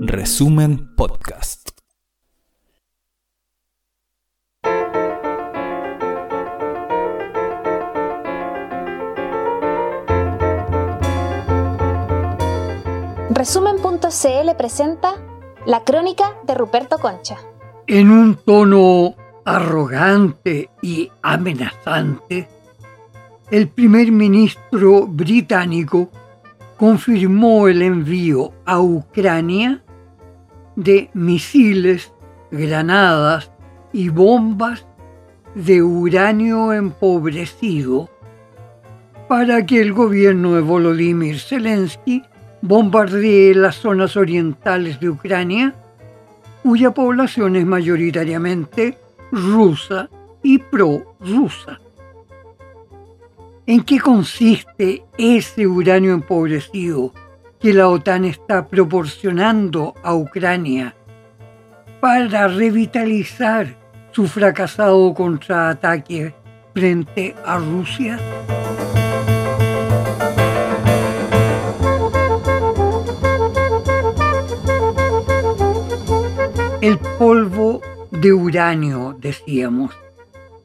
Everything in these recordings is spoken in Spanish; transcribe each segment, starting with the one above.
Resumen Podcast. Resumen.cl presenta La crónica de Ruperto Concha. En un tono arrogante y amenazante, el primer ministro británico confirmó el envío a Ucrania de misiles, granadas y bombas de uranio empobrecido para que el gobierno de Volodymyr Zelensky bombardee las zonas orientales de Ucrania, cuya población es mayoritariamente rusa y pro-rusa. ¿En qué consiste ese uranio empobrecido que la OTAN está proporcionando a Ucrania para revitalizar su fracasado contraataque frente a Rusia? El polvo de uranio, decíamos.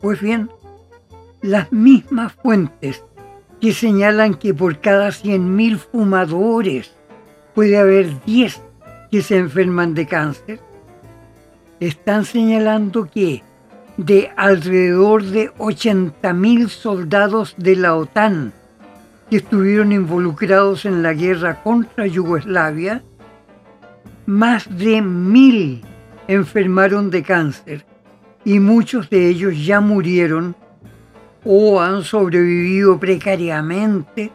Pues bien, las mismas fuentes que señalan que por cada 100.000 fumadores puede haber 10 que se enferman de cáncer, están señalando que de alrededor de 80.000 soldados de la OTAN que estuvieron involucrados en la guerra contra Yugoslavia, más de mil enfermaron de cáncer y muchos de ellos ya murieron o han sobrevivido precariamente,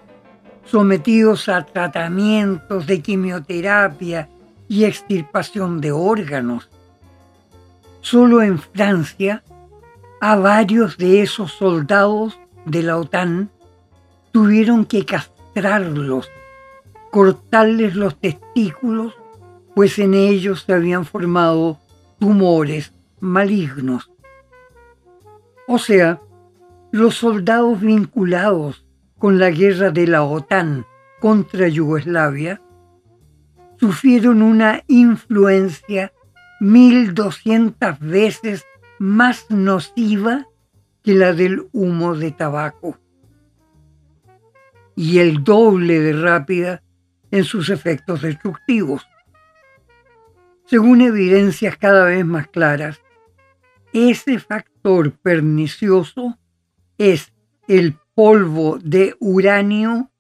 sometidos a tratamientos de quimioterapia y extirpación de órganos. Solo en Francia, a varios de esos soldados de la OTAN tuvieron que castrarlos, cortarles los testículos, pues en ellos se habían formado tumores malignos. O sea, los soldados vinculados con la guerra de la OTAN contra Yugoslavia sufrieron una influencia 1200 veces más nociva que la del humo de tabaco y el doble de rápida en sus efectos destructivos. Según evidencias cada vez más claras, ese factor pernicioso es el polvo de uranio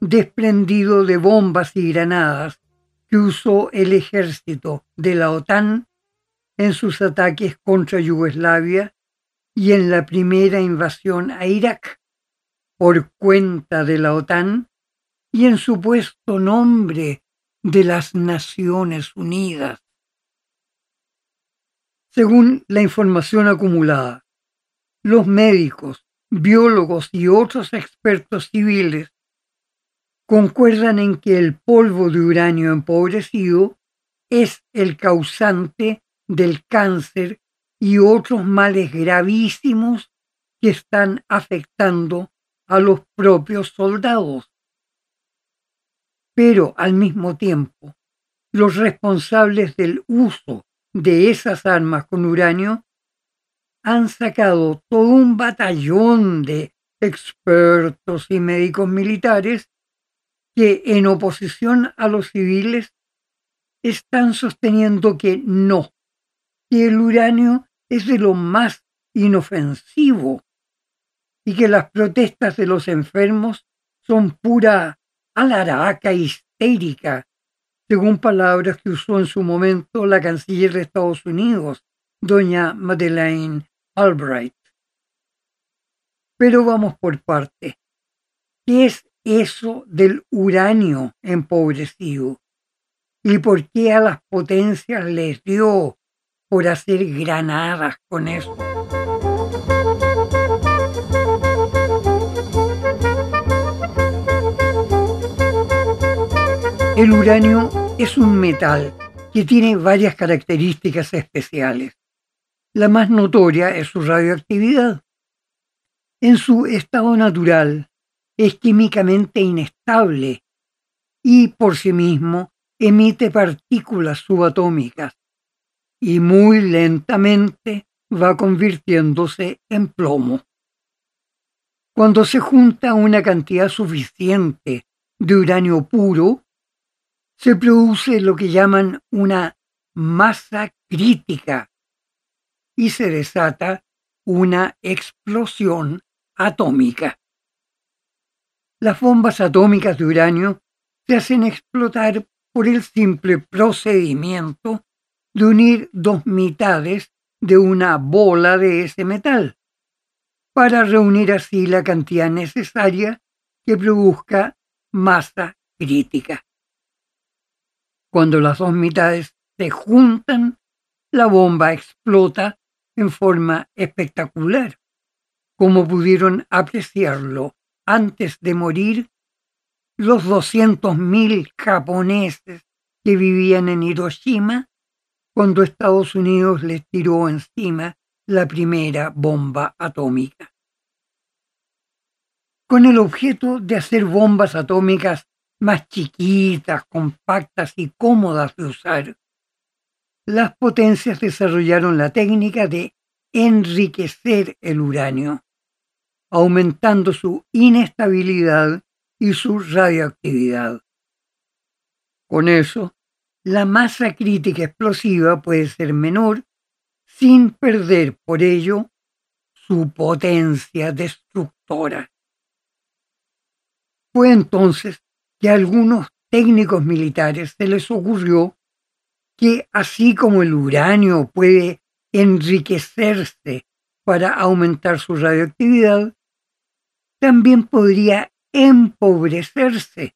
desprendido de bombas y granadas que usó el ejército de la OTAN en sus ataques contra Yugoslavia y en la primera invasión a Irak por cuenta de la OTAN y en supuesto nombre de las Naciones Unidas. Según la información acumulada, los médicos, biólogos y otros expertos civiles concuerdan en que el polvo de uranio empobrecido es el causante del cáncer y otros males gravísimos que están afectando a los propios soldados. Pero al mismo tiempo, los responsables del uso de esas armas con uranio han sacado todo un batallón de expertos y médicos militares que en oposición a los civiles están sosteniendo que no, que el uranio es de lo más inofensivo y que las protestas de los enfermos son pura alaraca histérica, según palabras que usó en su momento la canciller de Estados Unidos, doña Madeleine Albright. Pero vamos por parte. ¿Qué es eso del uranio empobrecido? ¿Y por qué a las potencias les dio por hacer granadas con eso? El uranio es un metal que tiene varias características especiales. La más notoria es su radioactividad. En su estado natural es químicamente inestable y por sí mismo emite partículas subatómicas y muy lentamente va convirtiéndose en plomo. Cuando se junta una cantidad suficiente de uranio puro, se produce lo que llaman una masa crítica y se desata una explosión atómica. Las bombas atómicas de uranio se hacen explotar por el simple procedimiento de unir dos mitades de una bola de ese metal, para reunir así la cantidad necesaria que produzca masa crítica. Cuando las dos mitades se juntan, la bomba explota en forma espectacular, como pudieron apreciarlo antes de morir los 200.000 japoneses que vivían en Hiroshima cuando Estados Unidos les tiró encima la primera bomba atómica. Con el objeto de hacer bombas atómicas más chiquitas, compactas y cómodas de usar, las potencias desarrollaron la técnica de enriquecer el uranio, aumentando su inestabilidad y su radioactividad. Con eso, la masa crítica explosiva puede ser menor sin perder por ello su potencia destructora. Fue entonces que a algunos técnicos militares se les ocurrió que así como el uranio puede enriquecerse para aumentar su radioactividad, también podría empobrecerse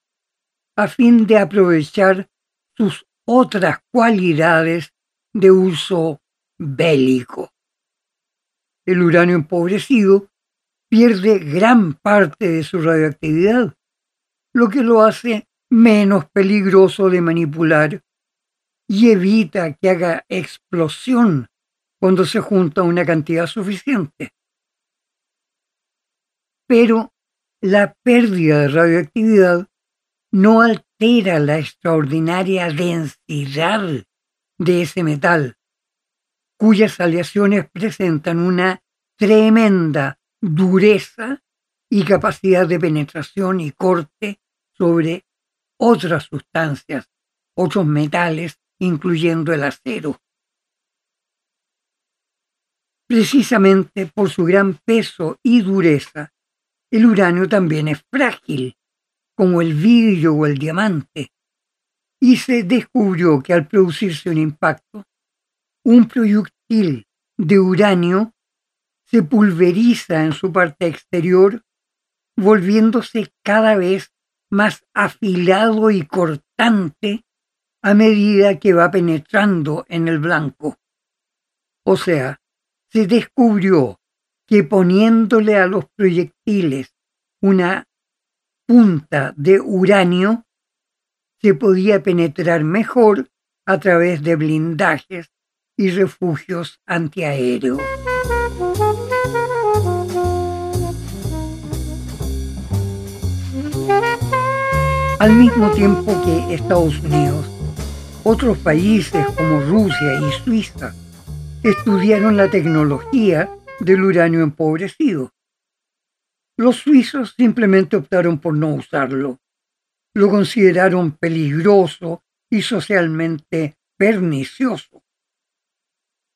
a fin de aprovechar sus otras cualidades de uso bélico. El uranio empobrecido pierde gran parte de su radioactividad, lo que lo hace menos peligroso de manipular y evita que haga explosión cuando se junta una cantidad suficiente. Pero la pérdida de radioactividad no altera la extraordinaria densidad de ese metal, cuyas aleaciones presentan una tremenda dureza y capacidad de penetración y corte sobre otras sustancias, otros metales, incluyendo el acero. Precisamente por su gran peso y dureza, el uranio también es frágil como el vidrio o el diamante, y se descubrió que al producirse un impacto, un proyectil de uranio se pulveriza en su parte exterior, volviéndose cada vez más afilado y cortante a medida que va penetrando en el blanco. O sea, se descubrió que poniéndole a los proyectiles una punta de uranio se podía penetrar mejor a través de blindajes y refugios antiaéreos. Al mismo tiempo que Estados Unidos, otros países como Rusia y Suiza estudiaron la tecnología del uranio empobrecido. Los suizos simplemente optaron por no usarlo. Lo consideraron peligroso y socialmente pernicioso.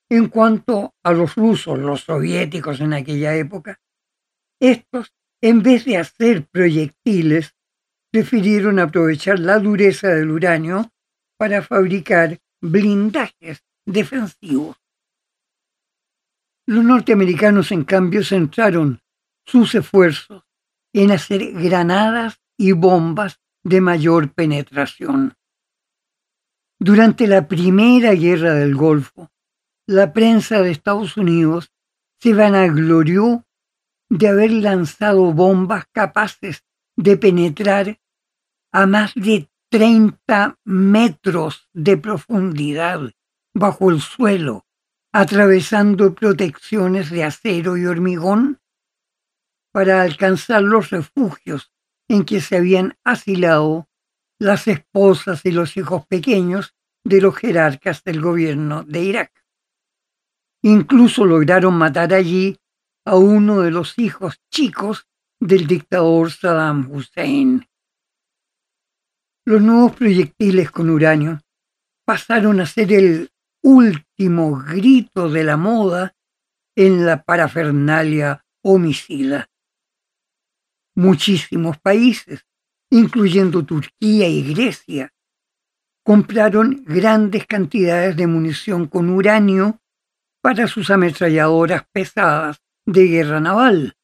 En cuanto a los rusos, los soviéticos en aquella época, estos, en vez de hacer proyectiles, prefirieron aprovechar la dureza del uranio para fabricar blindajes defensivos. Los norteamericanos, en cambio, centraron sus esfuerzos en hacer granadas y bombas de mayor penetración. Durante la primera guerra del Golfo, la prensa de Estados Unidos se vanaglorió de haber lanzado bombas capaces de penetrar a más de 30 metros de profundidad bajo el suelo, atravesando protecciones de acero y hormigón para alcanzar los refugios en que se habían asilado las esposas y los hijos pequeños de los jerarcas del gobierno de Irak. Incluso lograron matar allí a uno de los hijos chicos del dictador Saddam Hussein. Los nuevos proyectiles con uranio pasaron a ser el último grito de la moda en la parafernalia homicida. Muchísimos países, incluyendo Turquía y Grecia, compraron grandes cantidades de munición con uranio para sus ametralladoras pesadas de guerra naval.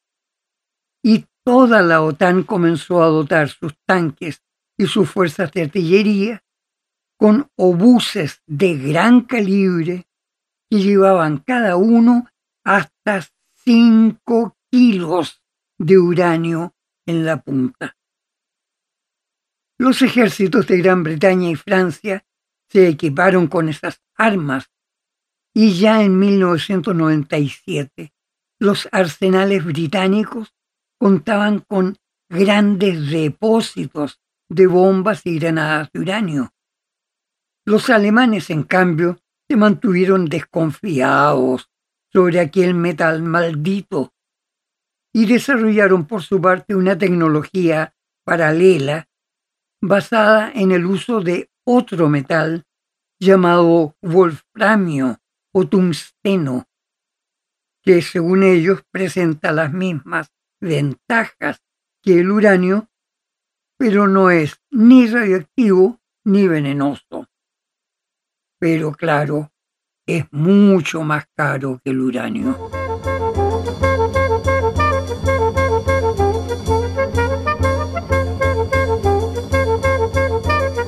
Y toda la OTAN comenzó a dotar sus tanques y sus fuerzas de artillería con obuses de gran calibre que llevaban cada uno hasta 5 kilos de uranio en la punta. Los ejércitos de Gran Bretaña y Francia se equiparon con esas armas y ya en 1997 los arsenales británicos contaban con grandes depósitos de bombas y granadas de uranio. Los alemanes, en cambio, se mantuvieron desconfiados sobre aquel metal maldito y desarrollaron por su parte una tecnología paralela basada en el uso de otro metal llamado wolframio o tungsteno, que según ellos presenta las mismas ventajas que el uranio, pero no es ni radioactivo ni venenoso. Pero claro, es mucho más caro que el uranio.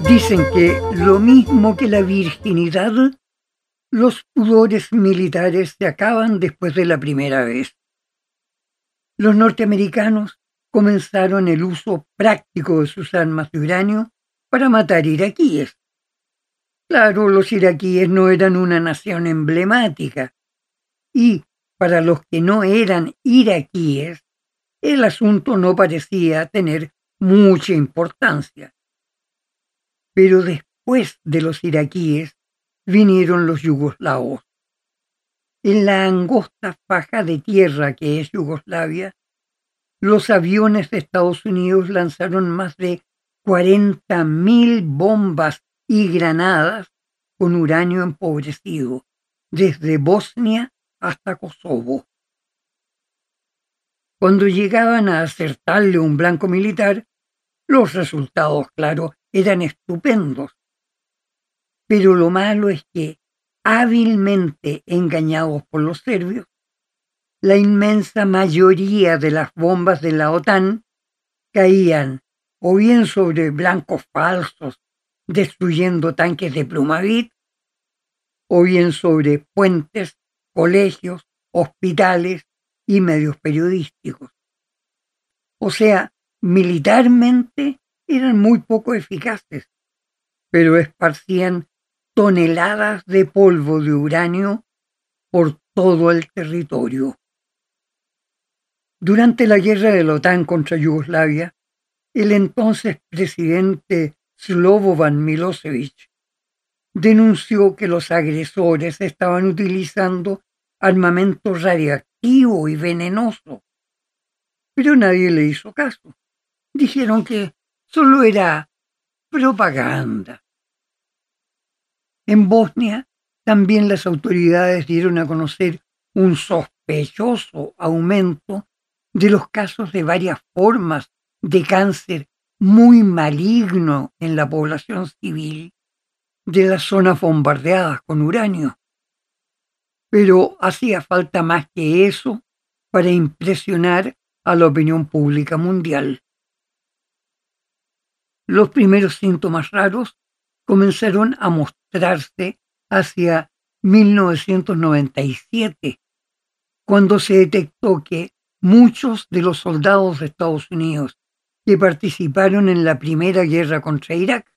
Dicen que lo mismo que la virginidad, los pudores militares se acaban después de la primera vez. Los norteamericanos comenzaron el uso práctico de sus armas de uranio para matar iraquíes. Claro, los iraquíes no eran una nación emblemática y para los que no eran iraquíes, el asunto no parecía tener mucha importancia. Pero después de los iraquíes vinieron los yugoslavos. En la angosta faja de tierra que es Yugoslavia, los aviones de Estados Unidos lanzaron más de 40.000 bombas y granadas con uranio empobrecido, desde Bosnia hasta Kosovo. Cuando llegaban a acertarle un blanco militar, los resultados, claro, eran estupendos. Pero lo malo es que, hábilmente engañados por los serbios, la inmensa mayoría de las bombas de la OTAN caían o bien sobre blancos falsos, destruyendo tanques de plumavit, o bien sobre puentes, colegios, hospitales y medios periodísticos. O sea, militarmente eran muy poco eficaces, pero esparcían toneladas de polvo de uranio por todo el territorio. Durante la guerra de la OTAN contra Yugoslavia, el entonces presidente Slobodan Milosevic denunció que los agresores estaban utilizando armamento radiactivo y venenoso. Pero nadie le hizo caso. Dijeron que solo era propaganda. En Bosnia también las autoridades dieron a conocer un sospechoso aumento de los casos de varias formas de cáncer muy maligno en la población civil de las zonas bombardeadas con uranio. Pero hacía falta más que eso para impresionar a la opinión pública mundial. Los primeros síntomas raros comenzaron a mostrarse hacia 1997, cuando se detectó que muchos de los soldados de Estados Unidos que participaron en la primera guerra contra Irak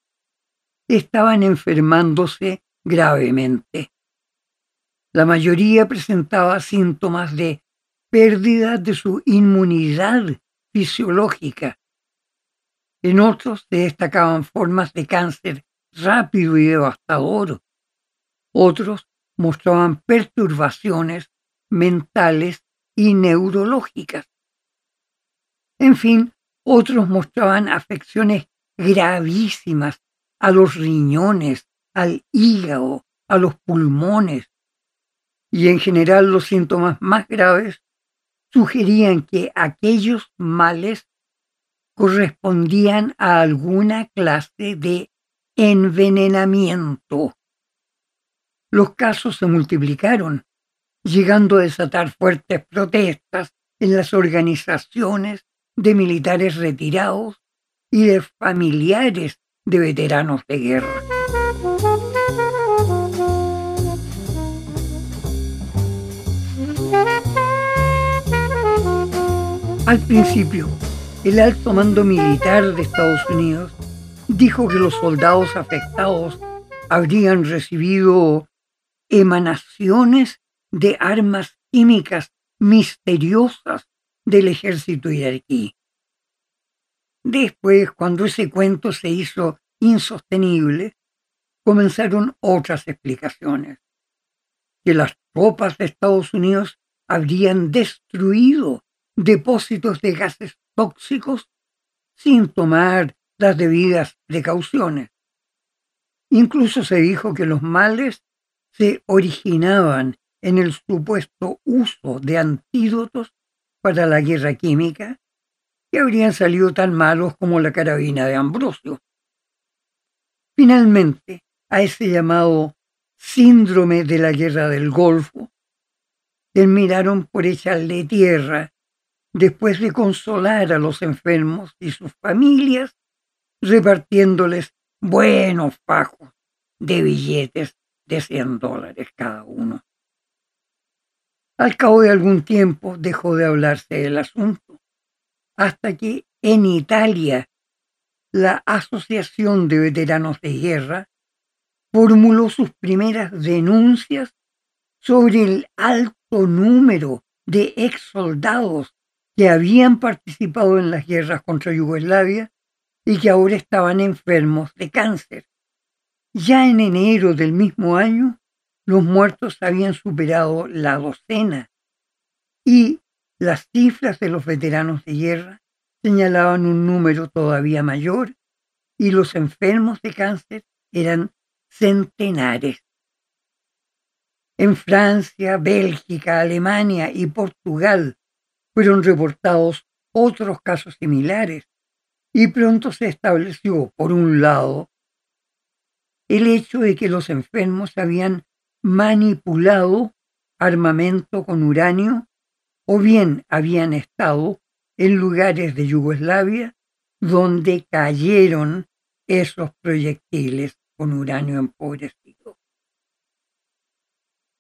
estaban enfermándose gravemente. La mayoría presentaba síntomas de pérdida de su inmunidad fisiológica En otros se destacaban formas de cáncer rápido y devastador. Otros mostraban perturbaciones mentales y neurológicas. En fin, otros mostraban afecciones gravísimas a los riñones, al hígado, a los pulmones. Y en general los síntomas más graves sugerían que aquellos males correspondían a alguna clase de envenenamiento. Los casos se multiplicaron, llegando a desatar fuertes protestas en las organizaciones de militares retirados y de familiares de veteranos de guerra. Al principio, el alto mando militar de Estados Unidos dijo que los soldados afectados habrían recibido emanaciones de armas químicas misteriosas del ejército iraquí. Después, cuando ese cuento se hizo insostenible, comenzaron otras explicaciones. Que las tropas de Estados Unidos habrían destruido depósitos de gases tóxicos sin tomar las debidas precauciones. Incluso se dijo que los males se originaban en el supuesto uso de antídotos para la guerra química que habrían salido tan malos como la carabina de Ambrosio. Finalmente, a ese llamado síndrome de la guerra del Golfo, terminaron por echarle tierra después de consolar a los enfermos y sus familias, repartiéndoles buenos fajos de billetes de 100 dólares cada uno. Al cabo de algún tiempo dejó de hablarse del asunto, hasta que en Italia la Asociación de Veteranos de Guerra formuló sus primeras denuncias sobre el alto número de ex soldados que habían participado en las guerras contra Yugoslavia y que ahora estaban enfermos de cáncer. Ya en enero del mismo año, los muertos habían superado la docena y las cifras de los veteranos de guerra señalaban un número todavía mayor y los enfermos de cáncer eran centenares. En Francia, Bélgica, Alemania y Portugal fueron reportados otros casos similares y pronto se estableció, por un lado, el hecho de que los enfermos habían manipulado armamento con uranio o bien habían estado en lugares de Yugoslavia donde cayeron esos proyectiles con uranio empobrecido.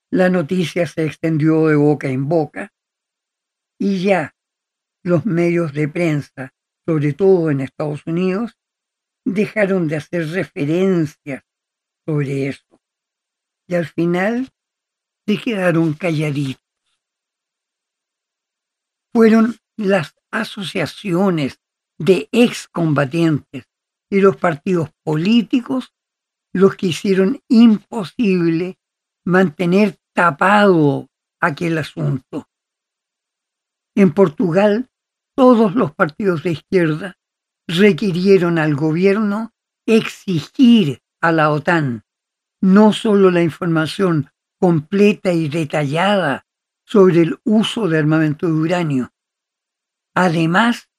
La noticia se extendió de boca en boca y ya los medios de prensa, sobre todo en Estados Unidos, dejaron de hacer referencias sobre eso. Y al final se quedaron calladitos. Fueron las asociaciones de excombatientes y los partidos políticos los que hicieron imposible mantener tapado aquel asunto. En Portugal, todos los partidos de izquierda requirieron al gobierno exigir a la OTAN no solo la información completa y detallada sobre el uso de armamento de uranio, además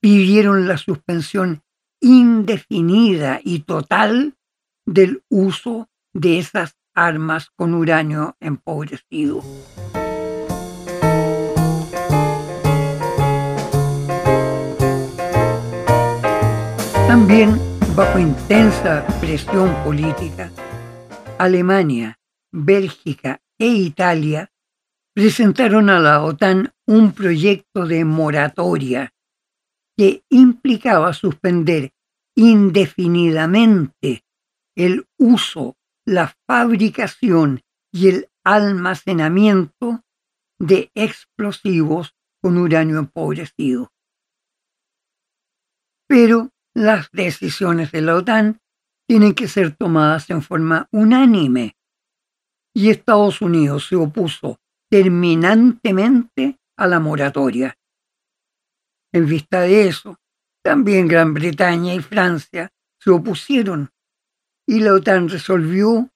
pidieron la suspensión indefinida y total del uso de esas armas con uranio empobrecido. También, bajo intensa presión política, Alemania, Bélgica e Italia presentaron a la OTAN un proyecto de moratoria que implicaba suspender indefinidamente el uso, la fabricación y el almacenamiento de explosivos con uranio empobrecido. Pero las decisiones de la OTAN tienen que ser tomadas en forma unánime. Y Estados Unidos se opuso terminantemente a la moratoria. En vista de eso, también Gran Bretaña y Francia se opusieron y la OTAN resolvió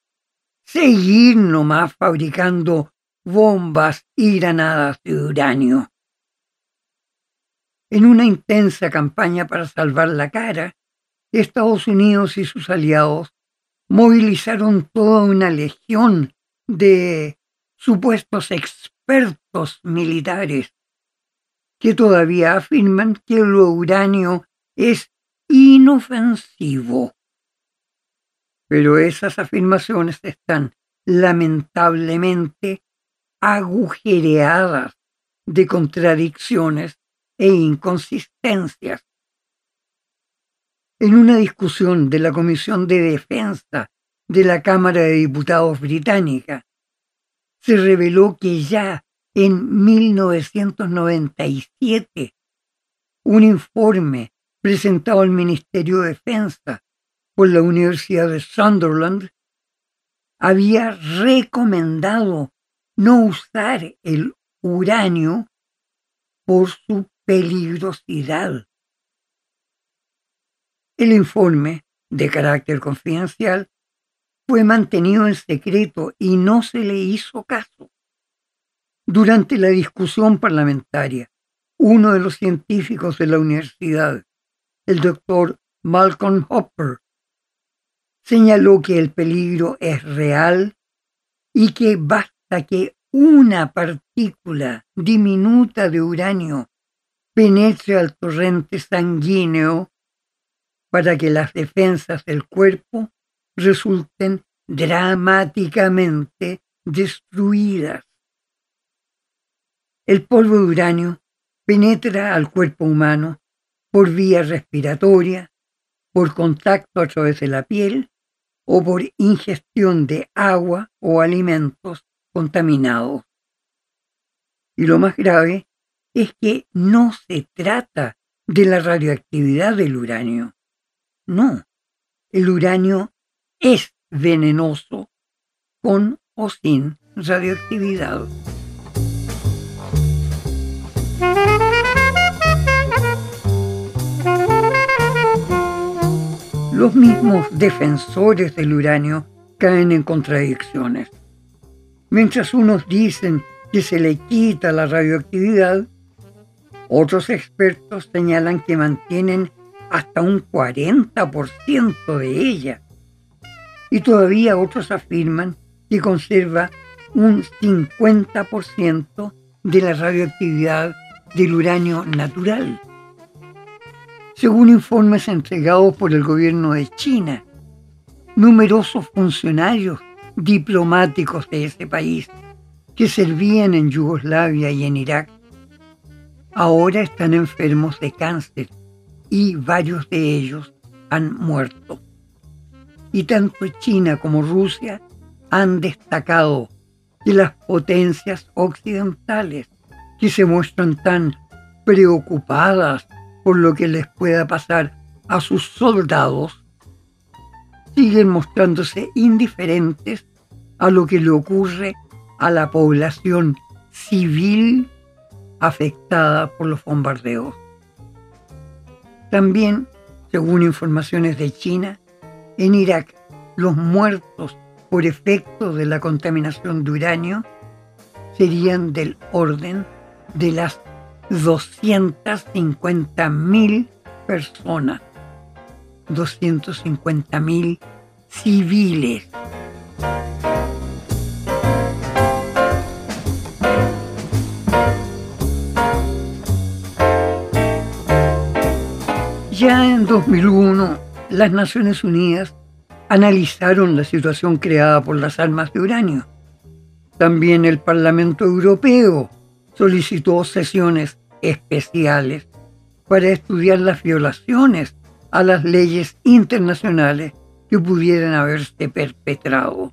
seguir nomás fabricando bombas y granadas de uranio. En una intensa campaña para salvar la cara, Estados Unidos y sus aliados movilizaron toda una legión de supuestos expertos militares que todavía afirman que el uranio es inofensivo. Pero esas afirmaciones están lamentablemente agujereadas de contradicciones e inconsistencias. En una discusión de la Comisión de Defensa de la Cámara de Diputados británica, se reveló que ya en 1997 un informe presentado al Ministerio de Defensa por la Universidad de Sunderland había recomendado no usar el uranio por su peligrosidad. El informe, de carácter confidencial, fue mantenido en secreto y no se le hizo caso. Durante la discusión parlamentaria, uno de los científicos de la universidad, el doctor Malcolm Hopper, señaló que el peligro es real y que basta que una partícula diminuta de uranio penetre al torrente sanguíneo para que las defensas del cuerpo resulten dramáticamente destruidas. El polvo de uranio penetra al cuerpo humano por vía respiratoria, por contacto a través de la piel o por ingestión de agua o alimentos contaminados. Y lo más grave es que no se trata de la radioactividad del uranio. No, el uranio es venenoso con o sin radioactividad. Los mismos defensores del uranio caen en contradicciones. Mientras unos dicen que se le quita la radioactividad, otros expertos señalan que mantienen hasta un 40% de ella. Y todavía otros afirman que conserva un 50% de la radioactividad del uranio natural según informes entregados por el gobierno de China. Numerosos funcionarios diplomáticos de ese país que servían en Yugoslavia y en Irak ahora están enfermos de cáncer y varios de ellos han muerto. Y tanto China como Rusia han destacado que las potencias occidentales que se muestran tan preocupadas por lo que les pueda pasar a sus soldados, siguen mostrándose indiferentes a lo que le ocurre a la población civil afectada por los bombardeos. También, según informaciones de China, en Irak los muertos por efecto de la contaminación de uranio serían del orden de las 250.000 personas, 250.000 civiles. Ya en 2001, las Naciones Unidas analizaron la situación creada por las armas de uranio. También el Parlamento Europeo solicitó sesiones especiales para estudiar las violaciones a las leyes internacionales que pudieran haberse perpetrado.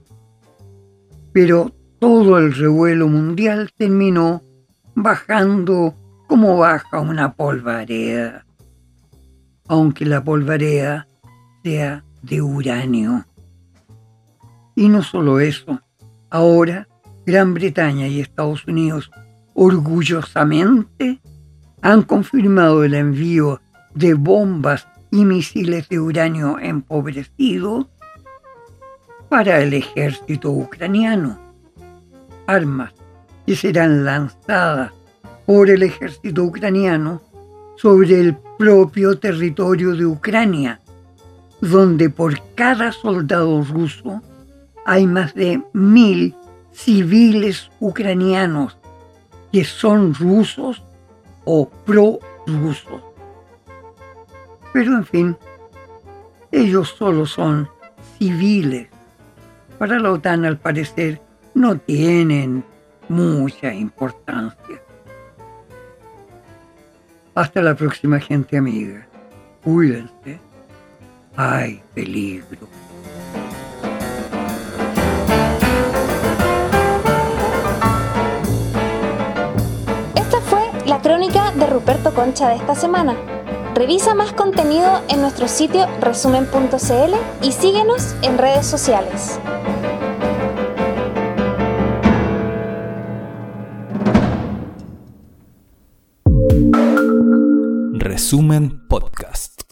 Pero todo el revuelo mundial terminó bajando como baja una polvareda. Aunque la polvarea sea de uranio. Y no solo eso, ahora Gran Bretaña y Estados Unidos orgullosamente han confirmado el envío de bombas y misiles de uranio empobrecido para el ejército ucraniano. Armas que serán lanzadas por el ejército ucraniano sobre el propio territorio de Ucrania, donde por cada soldado ruso hay más de mil civiles ucranianos que son rusos o pro-rusos. Pero en fin, ellos solo son civiles. Para la OTAN al parecer no tienen mucha importancia. Hasta la próxima gente amiga. Cuídense. Hay peligro. Esta fue la crónica de Ruperto Concha de esta semana. Revisa más contenido en nuestro sitio resumen.cl y síguenos en redes sociales. Resumen Podcast.